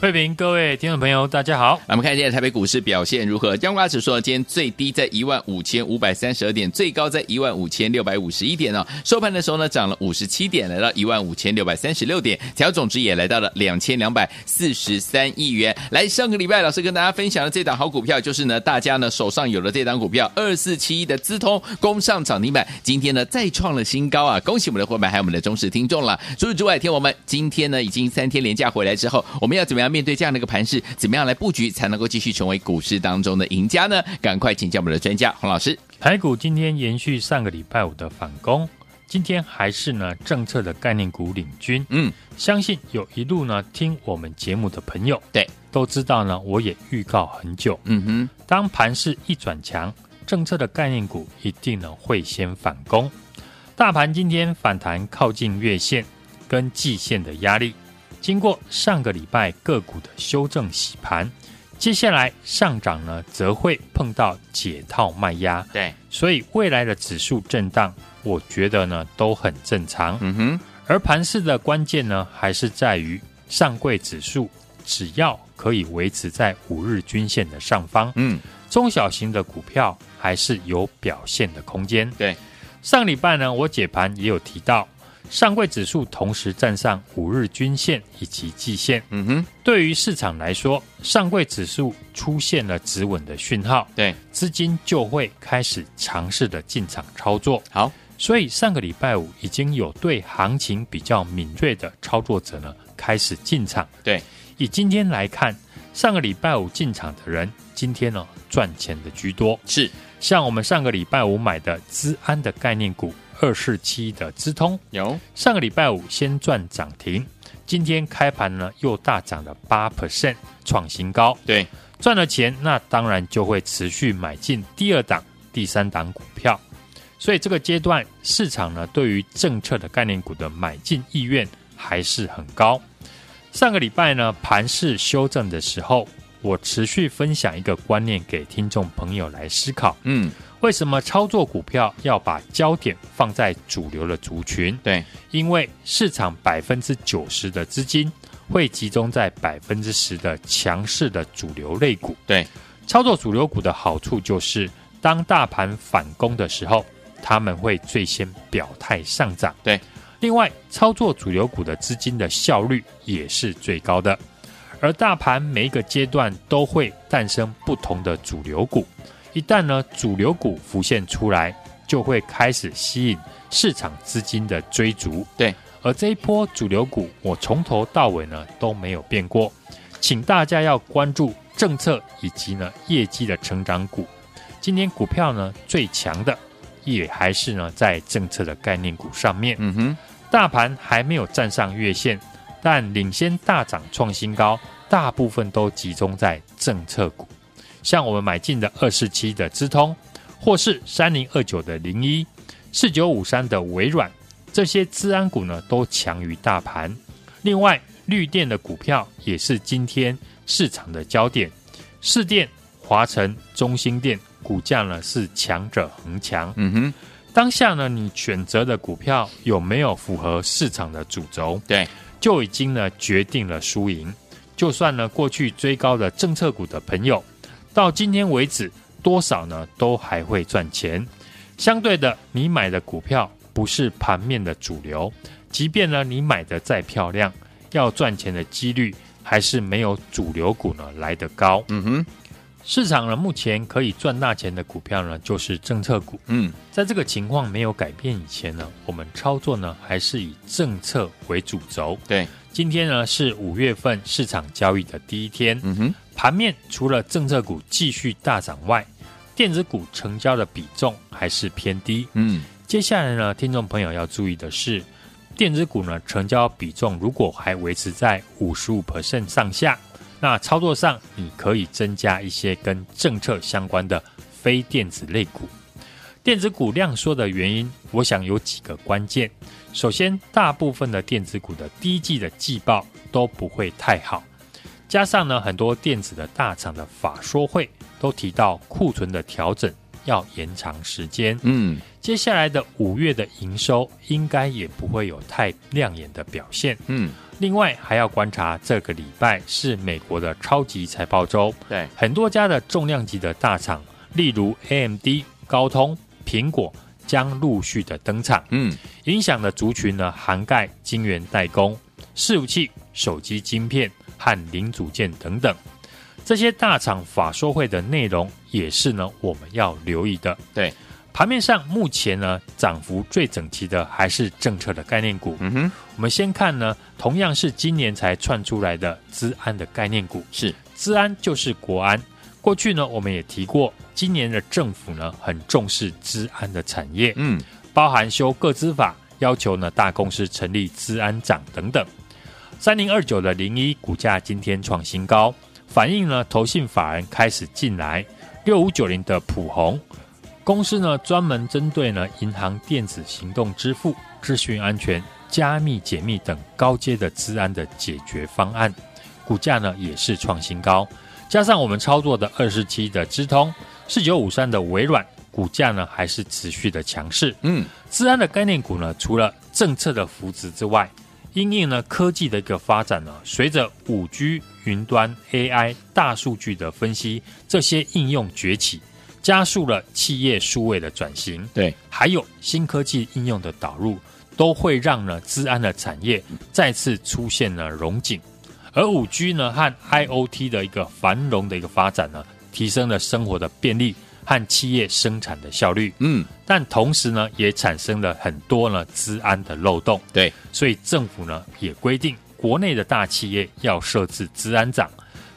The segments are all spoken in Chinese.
慧平，各位听众朋友，大家好。来我们看一下台北股市表现如何？加权指数今天最低在一万五千五百三十二点，最高在一万五千六百五十一点哦。收盘的时候呢，涨了五十七点，来到一万五千六百三十六点，调总值也来到了两千两百四十三亿元。来，上个礼拜老师跟大家分享的这档好股票，就是呢，大家呢手上有了这档股票二四七一的资通攻上涨停板，今天呢再创了新高啊！恭喜我们的伙伴还有我们的忠实听众了。除此之外，听我们今天呢已经三天连假回来之后，我们要怎么样？面对这样的一个盘势，怎么样来布局才能够继续成为股市当中的赢家呢？赶快请教我们的专家洪老师。台股今天延续上个礼拜五的反攻，今天还是呢政策的概念股领军。嗯，相信有一路呢听我们节目的朋友，对，都知道呢，我也预告很久。嗯哼，当盘势一转强，政策的概念股一定呢会先反攻。大盘今天反弹靠近月线跟季线的压力。经过上个礼拜个股的修正洗盘，接下来上涨呢，则会碰到解套卖压。对，所以未来的指数震荡，我觉得呢都很正常。嗯哼，而盘市的关键呢，还是在于上柜指数只要可以维持在五日均线的上方，嗯，中小型的股票还是有表现的空间。对，上礼拜呢，我解盘也有提到。上柜指数同时站上五日均线以及季线，嗯哼，对于市场来说，上柜指数出现了止稳的讯号，对，资金就会开始尝试的进场操作。好，所以上个礼拜五已经有对行情比较敏锐的操作者呢开始进场。对，以今天来看，上个礼拜五进场的人，今天呢赚钱的居多。是，像我们上个礼拜五买的资安的概念股。二四七的资通有上个礼拜五先赚涨停，今天开盘呢又大涨了八 percent，创新高。对，赚了钱，那当然就会持续买进第二档、第三档股票。所以这个阶段市场呢对于政策的概念股的买进意愿还是很高。上个礼拜呢盘市修正的时候，我持续分享一个观念给听众朋友来思考。嗯。为什么操作股票要把焦点放在主流的族群？对，因为市场百分之九十的资金会集中在百分之十的强势的主流类股。对，操作主流股的好处就是，当大盘反攻的时候，他们会最先表态上涨。对，另外，操作主流股的资金的效率也是最高的。而大盘每一个阶段都会诞生不同的主流股。一旦呢主流股浮现出来，就会开始吸引市场资金的追逐。对，而这一波主流股，我从头到尾呢都没有变过，请大家要关注政策以及呢业绩的成长股。今天股票呢最强的，也还是呢在政策的概念股上面。嗯哼，大盘还没有站上月线，但领先大涨创新高，大部分都集中在政策股。像我们买进的二四七的资通，或是三零二九的零一四九五三的微软，这些资安股呢都强于大盘。另外，绿电的股票也是今天市场的焦点，市电、华晨、中兴电股价呢是强者恒强。嗯哼，当下呢你选择的股票有没有符合市场的主轴？对，就已经呢决定了输赢。就算呢过去追高的政策股的朋友。到今天为止，多少呢都还会赚钱。相对的，你买的股票不是盘面的主流，即便呢你买的再漂亮，要赚钱的几率还是没有主流股呢来得高。嗯哼，市场呢目前可以赚大钱的股票呢就是政策股。嗯，在这个情况没有改变以前呢，我们操作呢还是以政策为主轴。对，今天呢是五月份市场交易的第一天。嗯哼。盘面除了政策股继续大涨外，电子股成交的比重还是偏低。嗯，接下来呢，听众朋友要注意的是，电子股呢成交比重如果还维持在五十五 percent 上下，那操作上你可以增加一些跟政策相关的非电子类股。电子股量缩的原因，我想有几个关键。首先，大部分的电子股的第一季的季报都不会太好，加上呢，很多电子的大厂的法说会都提到库存的调整要延长时间。嗯，接下来的五月的营收应该也不会有太亮眼的表现。嗯，另外还要观察这个礼拜是美国的超级财报周，对，很多家的重量级的大厂，例如 AMD、高通。苹果将陆续的登场，嗯，影响的族群呢，涵盖晶圆代工、伺服器、手机晶片和零组件等等。这些大厂法说会的内容也是呢，我们要留意的。对，盘面上目前呢，涨幅最整齐的还是政策的概念股。嗯哼，我们先看呢，同样是今年才窜出来的资安的概念股，是资安就是国安。过去呢，我们也提过。今年的政府呢，很重视资安的产业，嗯，包含修各资法，要求呢大公司成立资安长等等。三零二九的零一股价今天创新高，反映呢投信法人开始进来。六五九零的普宏公司呢，专门针对呢银行电子行动支付、资讯安全、加密解密等高阶的资安的解决方案，股价呢也是创新高。加上我们操作的二十七的资通。四九五三的微软股价呢，还是持续的强势。嗯，资安的概念股呢，除了政策的扶持之外，因应呢科技的一个发展呢，随着五 G、云端、AI、大数据的分析，这些应用崛起，加速了企业数位的转型。对，还有新科技应用的导入，都会让呢资安的产业再次出现了荣景。而五 G 呢和 IOT 的一个繁荣的一个发展呢，提升了生活的便利和企业生产的效率，嗯，但同时呢，也产生了很多呢资安的漏洞，对，所以政府呢也规定，国内的大企业要设置资安长，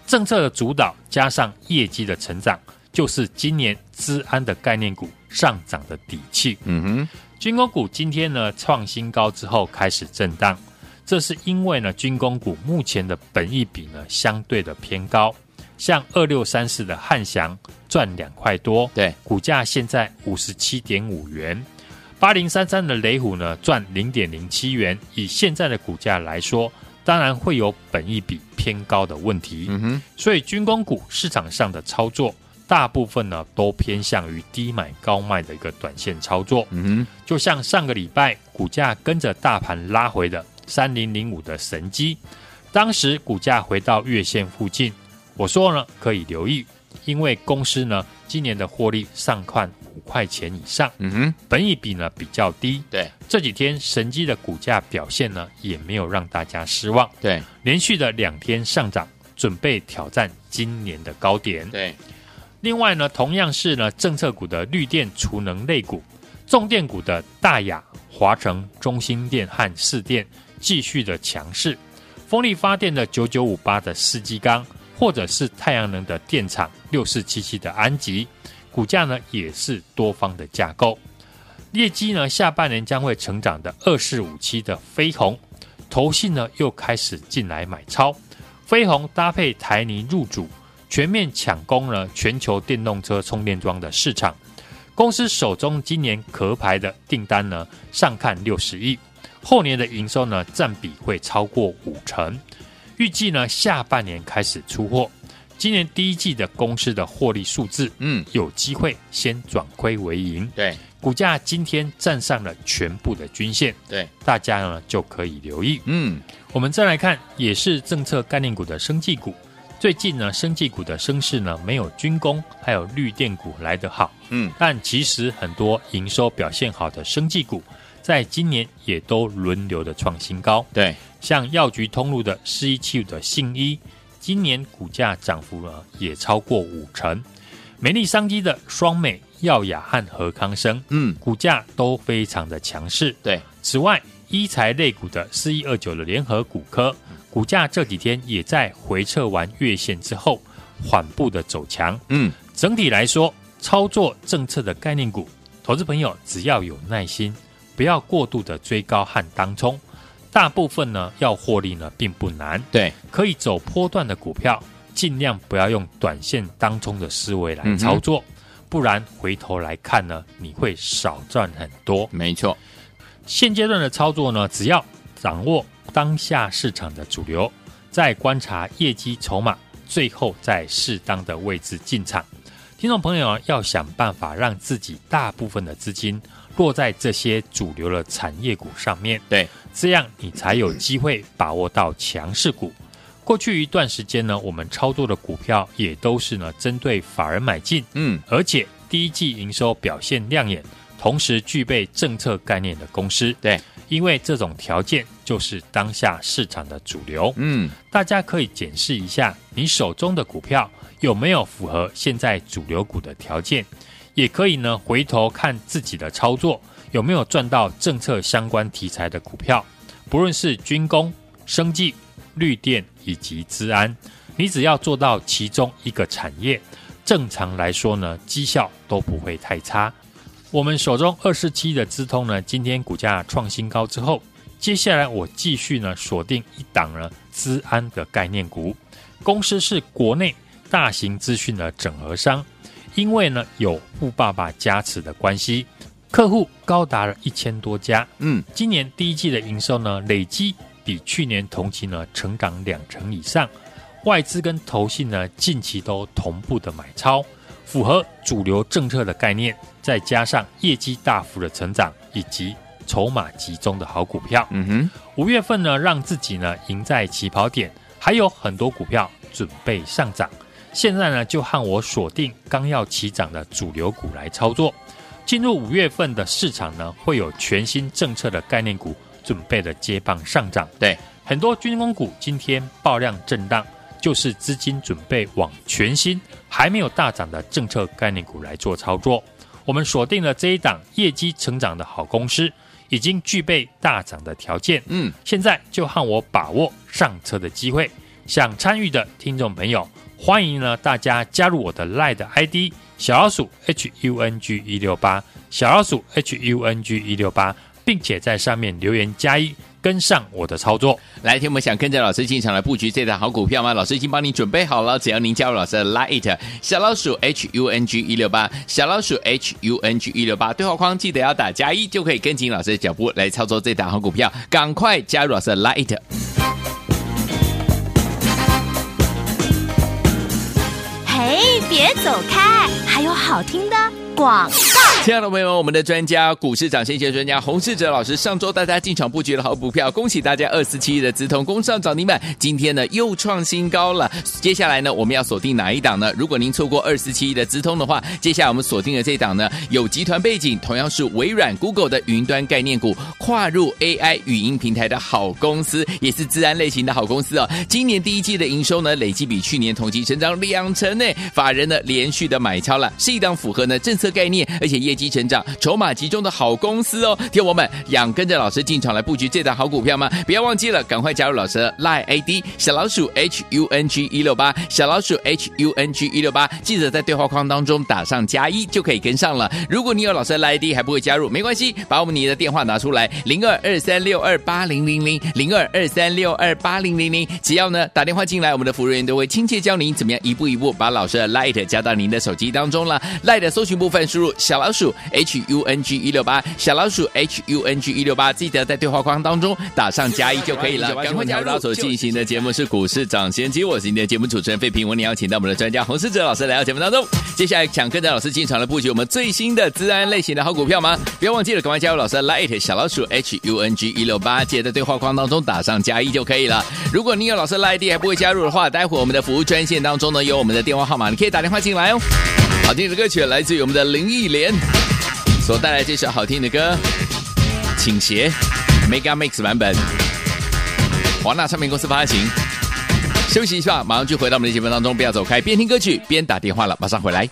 政策的主导加上业绩的成长，就是今年资安的概念股上涨的底气。嗯哼，军工股今天呢创新高之后开始震荡，这是因为呢军工股目前的本益比呢相对的偏高。像二六三四的汉翔赚两块多，对，股价现在五十七点五元。八零三三的雷虎呢赚零点零七元，以现在的股价来说，当然会有本益比偏高的问题。嗯哼，所以军工股市场上的操作，大部分呢都偏向于低买高卖的一个短线操作。嗯哼，就像上个礼拜股价跟着大盘拉回的三零零五的神机，当时股价回到月线附近。我说呢，可以留意，因为公司呢今年的获利上看五块钱以上，嗯哼，本益比呢比较低，对，这几天神机的股价表现呢也没有让大家失望，对，连续的两天上涨，准备挑战今年的高点，对。另外呢，同样是呢政策股的绿电储能类股，重电股的大亚、华城、中兴电和四电继续的强势，风力发电的九九五八的四季钢。或者是太阳能的电厂六四七七的安吉，股价呢也是多方的架构，业绩呢下半年将会成长的二四五七的飞鸿，投信呢又开始进来买超，飞鸿搭配台泥入主，全面抢攻了全球电动车充电桩的市场，公司手中今年壳牌的订单呢上看六十亿，后年的营收呢占比会超过五成。预计呢，下半年开始出货。今年第一季的公司的获利数字，嗯，有机会先转亏为盈。对，股价今天站上了全部的均线。对，大家呢就可以留意。嗯，我们再来看，也是政策概念股的生技股。最近呢，生技股的升势呢，没有军工还有绿电股来得好。嗯，但其实很多营收表现好的生技股。在今年也都轮流的创新高，对，像药局通路的四一七五的信一，今年股价涨幅呢也超过五成。美丽商机的双美、耀雅和和康生，嗯，股价都非常的强势。对，此外，医材类股的四一二九的联合骨科，股价这几天也在回撤完月线之后，缓步的走强。嗯，整体来说，操作政策的概念股。投资朋友只要有耐心，不要过度的追高和当冲，大部分呢要获利呢并不难。对，可以走波段的股票，尽量不要用短线当中的思维来操作，嗯、不然回头来看呢，你会少赚很多。没错，现阶段的操作呢，只要掌握当下市场的主流，再观察业绩筹码，最后在适当的位置进场。听众朋友啊，要想办法让自己大部分的资金落在这些主流的产业股上面，对，这样你才有机会把握到强势股。过去一段时间呢，我们操作的股票也都是呢针对法人买进，嗯，而且第一季营收表现亮眼，同时具备政策概念的公司，对，因为这种条件就是当下市场的主流，嗯，大家可以检视一下你手中的股票。有没有符合现在主流股的条件？也可以呢，回头看自己的操作有没有赚到政策相关题材的股票，不论是军工、生技、绿电以及资安，你只要做到其中一个产业，正常来说呢，绩效都不会太差。我们手中二四七的资通呢，今天股价创新高之后，接下来我继续呢锁定一档呢资安的概念股，公司是国内。大型资讯的整合商，因为呢有富爸爸加持的关系，客户高达了一千多家。嗯，今年第一季的营收呢，累积比去年同期呢成长两成以上。外资跟投信呢近期都同步的买超，符合主流政策的概念，再加上业绩大幅的成长以及筹码集中的好股票。嗯哼，五月份呢让自己呢赢在起跑点，还有很多股票准备上涨。现在呢，就和我锁定刚要起涨的主流股来操作。进入五月份的市场呢，会有全新政策的概念股准备的接棒上涨。对，很多军工股今天爆量震荡，就是资金准备往全新还没有大涨的政策概念股来做操作。我们锁定了这一档业绩成长的好公司，已经具备大涨的条件。嗯，现在就和我把握上车的机会。想参与的听众朋友。欢迎呢，大家加入我的 LINE 的 ID 小老鼠 H U N G 一六八小老鼠 H U N G 一六八，并且在上面留言加一，跟上我的操作。来，听我们想跟着老师进场来布局这档好股票吗？老师已经帮您准备好了，只要您加入老师的 LINE 小老鼠 H U N G 一六八小老鼠 H U N G 一六八对话框记得要打加一，就可以跟紧老师的脚步来操作这档好股票。赶快加入老师的 Lite 哎。别走开，还有好听的广告。亲爱的朋友们，我们的专家股市涨先机专家洪世哲老师上周大家进场布局的好股票，恭喜大家二四七亿的资通攻上涨停板，今天呢又创新高了。接下来呢，我们要锁定哪一档呢？如果您错过二四七亿的资通的话，接下来我们锁定的这档呢，有集团背景，同样是微软、Google 的云端概念股，跨入 AI 语音平台的好公司，也是资安类型的好公司哦。今年第一季的营收呢，累计比去年同期成长两成呢，法人呢连续的买超了，是一档符合呢政策概念，而且业绩成长、筹码集中的好公司哦，听我们想跟着老师进场来布局这档好股票吗？不要忘记了，赶快加入老师的 Line ID 小老鼠 H U N G 一六八，小老鼠 H U N G 一六八，记得在对话框当中打上加一就可以跟上了。如果你有老师的 Line ID 还不会加入，没关系，把我们你的电话拿出来，零二二三六二八零零零零二二三六二八零零零，只要呢打电话进来，我们的服务员都会亲切教您怎么样一步一步把老师的 Line 加到您的手机当中了。Line 的搜寻部分输入小老鼠。H U N G 一六八小老鼠 H U N G 一六八，记得在对话框当中打上加一就可以了。赶快加入！所进行的节目是股市涨先机，我是今天的节目主持人费平，我们邀请到我们的专家洪世哲老师来到节目当中。接下来想跟着老师进场来布局我们最新的资安类型的好股票吗？不要忘记了，赶快加入老师的 Light 小老鼠 H U N G 一六八，记得在对话框当中打上加一就可以了。如果你有老师的 Light 还不会加入的话，待会我们的服务专线当中呢有我们的电话号码，你可以打电话进来哦。好听的歌曲来自于我们的林忆莲。所带来这首好听的歌，倾斜 Mega Mix 版本，华纳唱片公司发行。休息一下，马上就回到我们的节目当中，不要走开，边听歌曲边打电话了，马上回来。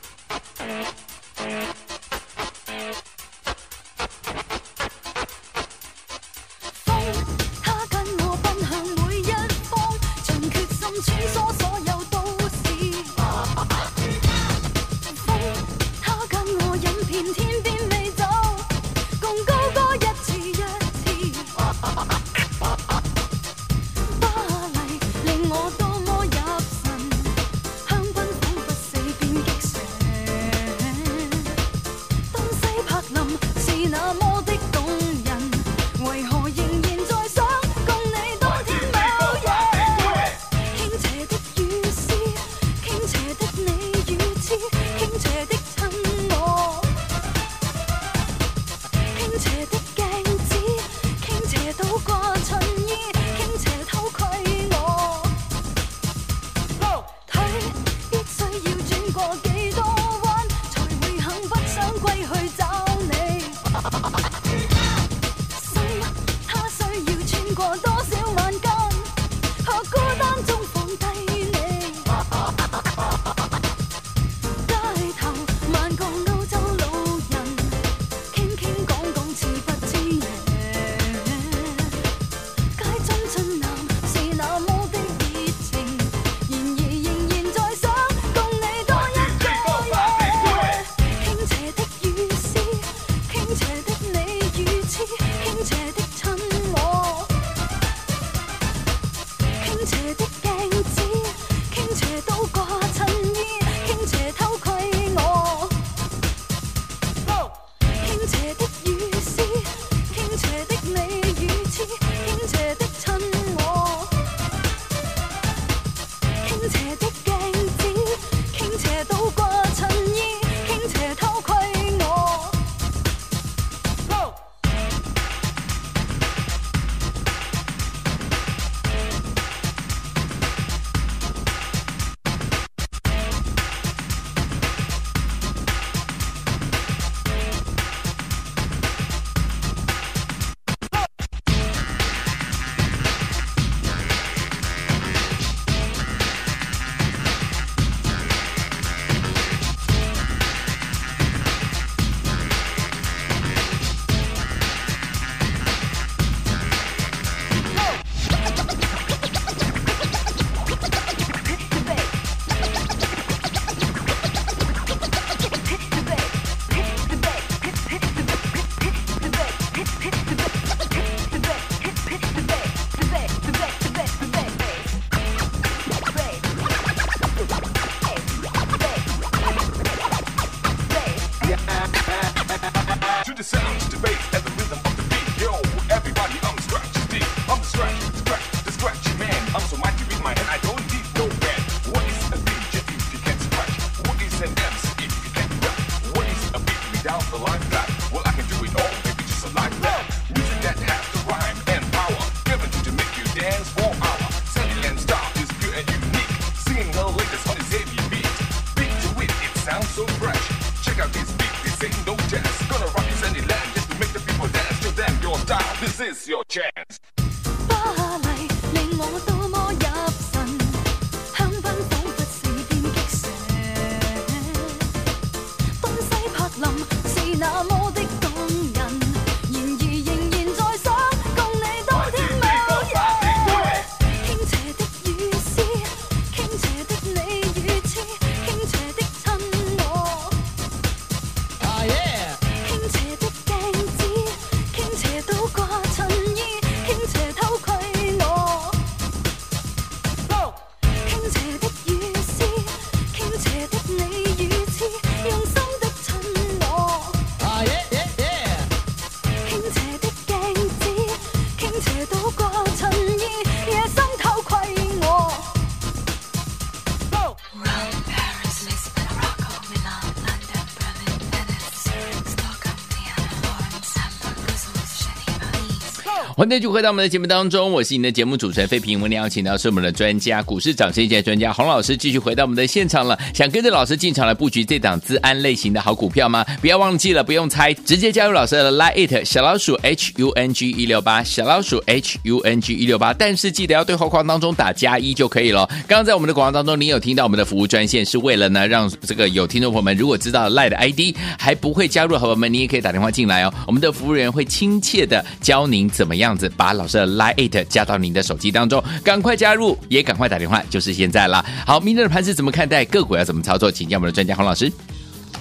那就回到我们的节目当中，我是你的节目主持人费平。我们邀请到是我们的专家，股市涨升一专家洪老师，继续回到我们的现场了。想跟着老师进场来布局这档资安类型的好股票吗？不要忘记了，不用猜，直接加入老师的 Line it 小老鼠 H U N G 一六八小老鼠 H U N G 一六八，但是记得要对话框当中打加一就可以了。刚刚在我们的广告当中，你有听到我们的服务专线，是为了呢让这个有听众朋友们如果知道 Line 的 ID 还不会加入的朋友们，你也可以打电话进来哦。我们的服务人员会亲切的教您怎么样子把老师的 Line 加到您的手机当中，赶快加入，也赶快打电话，就是现在了。好，明天的盘是怎么看待？个股要怎么操作？请教我们的专家洪老师。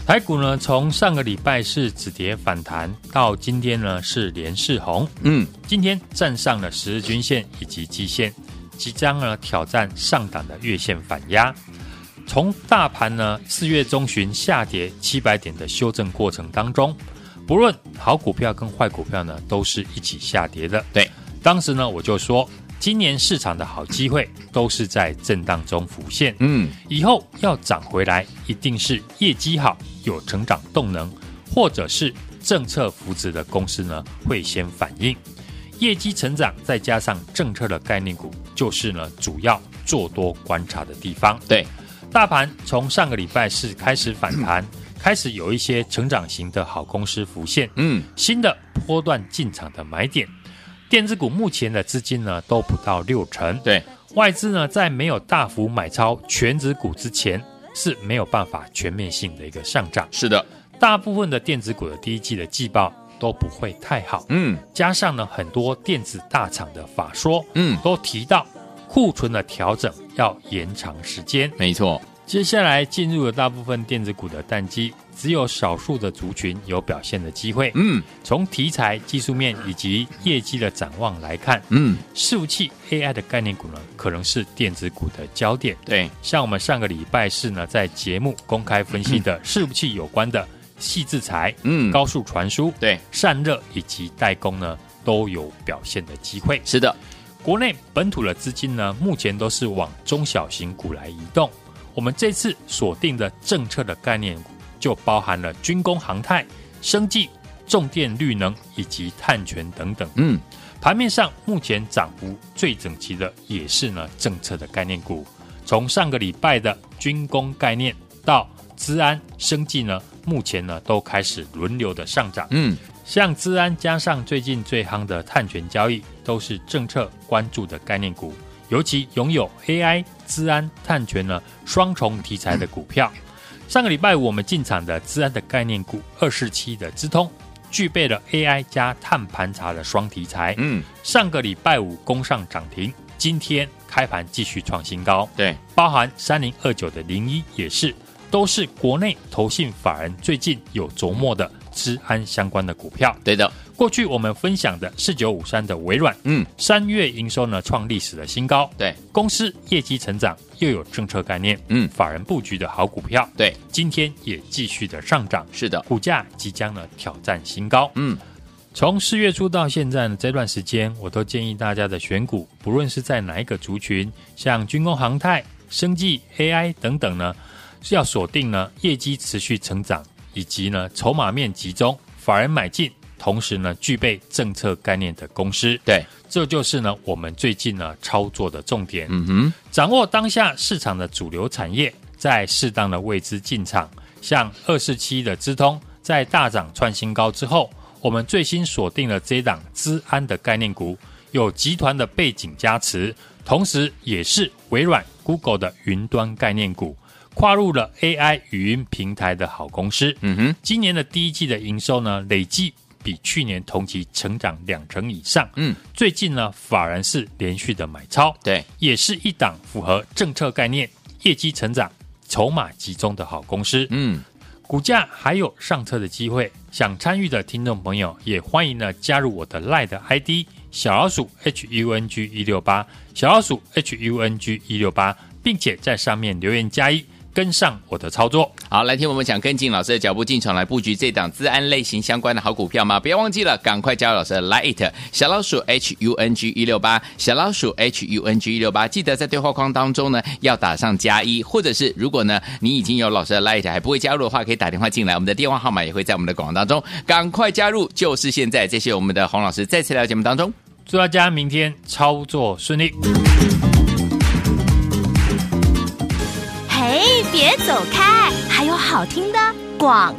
台股呢，从上个礼拜是止跌反弹，到今天呢是连四红。嗯，今天站上了十日均线以及季线，即将呢挑战上档的月线反压。从大盘呢四月中旬下跌七百点的修正过程当中。不论好股票跟坏股票呢，都是一起下跌的。对，当时呢，我就说，今年市场的好机会都是在震荡中浮现。嗯，以后要涨回来，一定是业绩好、有成长动能，或者是政策扶持的公司呢，会先反应。业绩成长再加上政策的概念股，就是呢主要做多观察的地方。对，大盘从上个礼拜四开始反弹。开始有一些成长型的好公司浮现，嗯，新的波段进场的买点，电子股目前的资金呢都不到六成，对，外资呢在没有大幅买超全指股之前是没有办法全面性的一个上涨，是的，大部分的电子股的第一季的季报都不会太好，嗯，加上呢很多电子大厂的法说，嗯，都提到库存的调整要延长时间，没错。接下来进入了大部分电子股的淡季，只有少数的族群有表现的机会。嗯，从题材、技术面以及业绩的展望来看，嗯，伺服器 AI 的概念股呢，可能是电子股的焦点。对，像我们上个礼拜四呢，在节目公开分析的伺服器有关的矽智财、嗯，高速传输、对，散热以及代工呢，都有表现的机会。是的，国内本土的资金呢，目前都是往中小型股来移动。我们这次锁定的政策的概念股，就包含了军工、航太、生技、重电、绿能以及碳权等等。嗯，盘面上目前涨幅最整齐的也是呢政策的概念股。从上个礼拜的军工概念到资安、生技呢，目前呢都开始轮流的上涨。嗯，像资安加上最近最夯的碳权交易，都是政策关注的概念股。尤其拥有 AI、资安、碳权呢双重题材的股票，上个礼拜五我们进场的资安的概念股二四七的资通，具备了 AI 加碳盘查的双题材。嗯，上个礼拜五攻上涨停，今天开盘继续创新高。对，包含三零二九的零一也是，都是国内投信法人最近有琢磨的资安相关的股票。对的。过去我们分享的四九五三的微软，嗯，三月营收呢创历史的新高，对，公司业绩成长又有政策概念，嗯，法人布局的好股票，对，今天也继续的上涨，是的，股价即将呢挑战新高，嗯，从四月初到现在呢这段时间，我都建议大家的选股，不论是在哪一个族群，像军工、航太、生技、AI 等等呢，是要锁定呢业绩持续成长，以及呢筹码面集中，法人买进。同时呢，具备政策概念的公司，对，这就是呢我们最近呢操作的重点。嗯哼，掌握当下市场的主流产业，在适当的位置进场。像二四七的资通，在大涨创新高之后，我们最新锁定了这档资安的概念股，有集团的背景加持，同时也是微软、Google 的云端概念股，跨入了 AI 语音平台的好公司。嗯哼，今年的第一季的营收呢，累计。比去年同期成长两成以上。嗯，最近呢，法人是连续的买超，对，也是一档符合政策概念、业绩成长、筹码集中的好公司。嗯，股价还有上车的机会，想参与的听众朋友也欢迎呢加入我的 LINE 的 ID 小老鼠 H U N G 一六八，小老鼠 H U N G 一六八，并且在上面留言加一。跟上我的操作，好，来听我们想跟进老师的脚步进场来布局这档资安类型相关的好股票吗？不要忘记了，赶快加入老师的 Lite 小老鼠 H U N G 一六八小老鼠 H U N G 一六八，记得在对话框当中呢要打上加一，或者是如果呢你已经有老师的 Lite 还不会加入的话，可以打电话进来，我们的电话号码也会在我们的广告当中，赶快加入，就是现在！谢谢我们的洪老师再次来到节目当中，祝大家明天操作顺利。别走开，还有好听的广。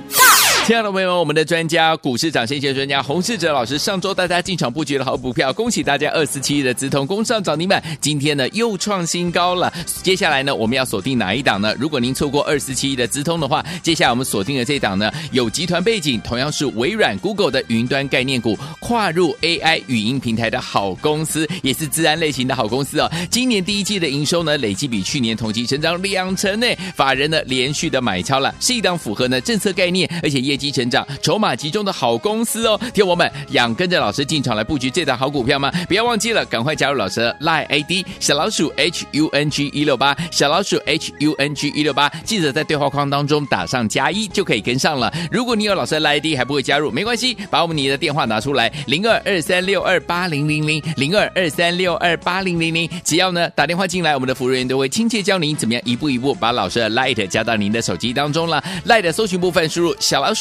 亲爱的朋友们，我们的专家股市涨先机专家洪世哲老师上周大家进场布局的好股票，恭喜大家二四七亿的资通攻上涨停板，今天呢又创新高了。接下来呢，我们要锁定哪一档呢？如果您错过二四七亿的资通的话，接下来我们锁定的这档呢，有集团背景，同样是微软、Google 的云端概念股，跨入 AI 语音平台的好公司，也是资安类型的好公司哦。今年第一季的营收呢，累计比去年同期成长两成呢，法人呢连续的买超了，是一档符合呢政策概念，而且业绩成长、筹码集中的好公司哦。听我们想跟着老师进场来布局这档好股票吗？不要忘记了，赶快加入老师的 Line ID 小老鼠 H U N G 一六八，小老鼠 H U N G 一六八，记得在对话框当中打上加一就可以跟上了。如果你有老师的 Line ID 还不会加入，没关系，把我们你的电话拿出来，零二二三六二八零零零零二二三六二八零零零，只要呢打电话进来，我们的服务员都会亲切教您怎么样一步一步把老师的 Light 加到您的手机当中了。Light 搜寻部分输入小老鼠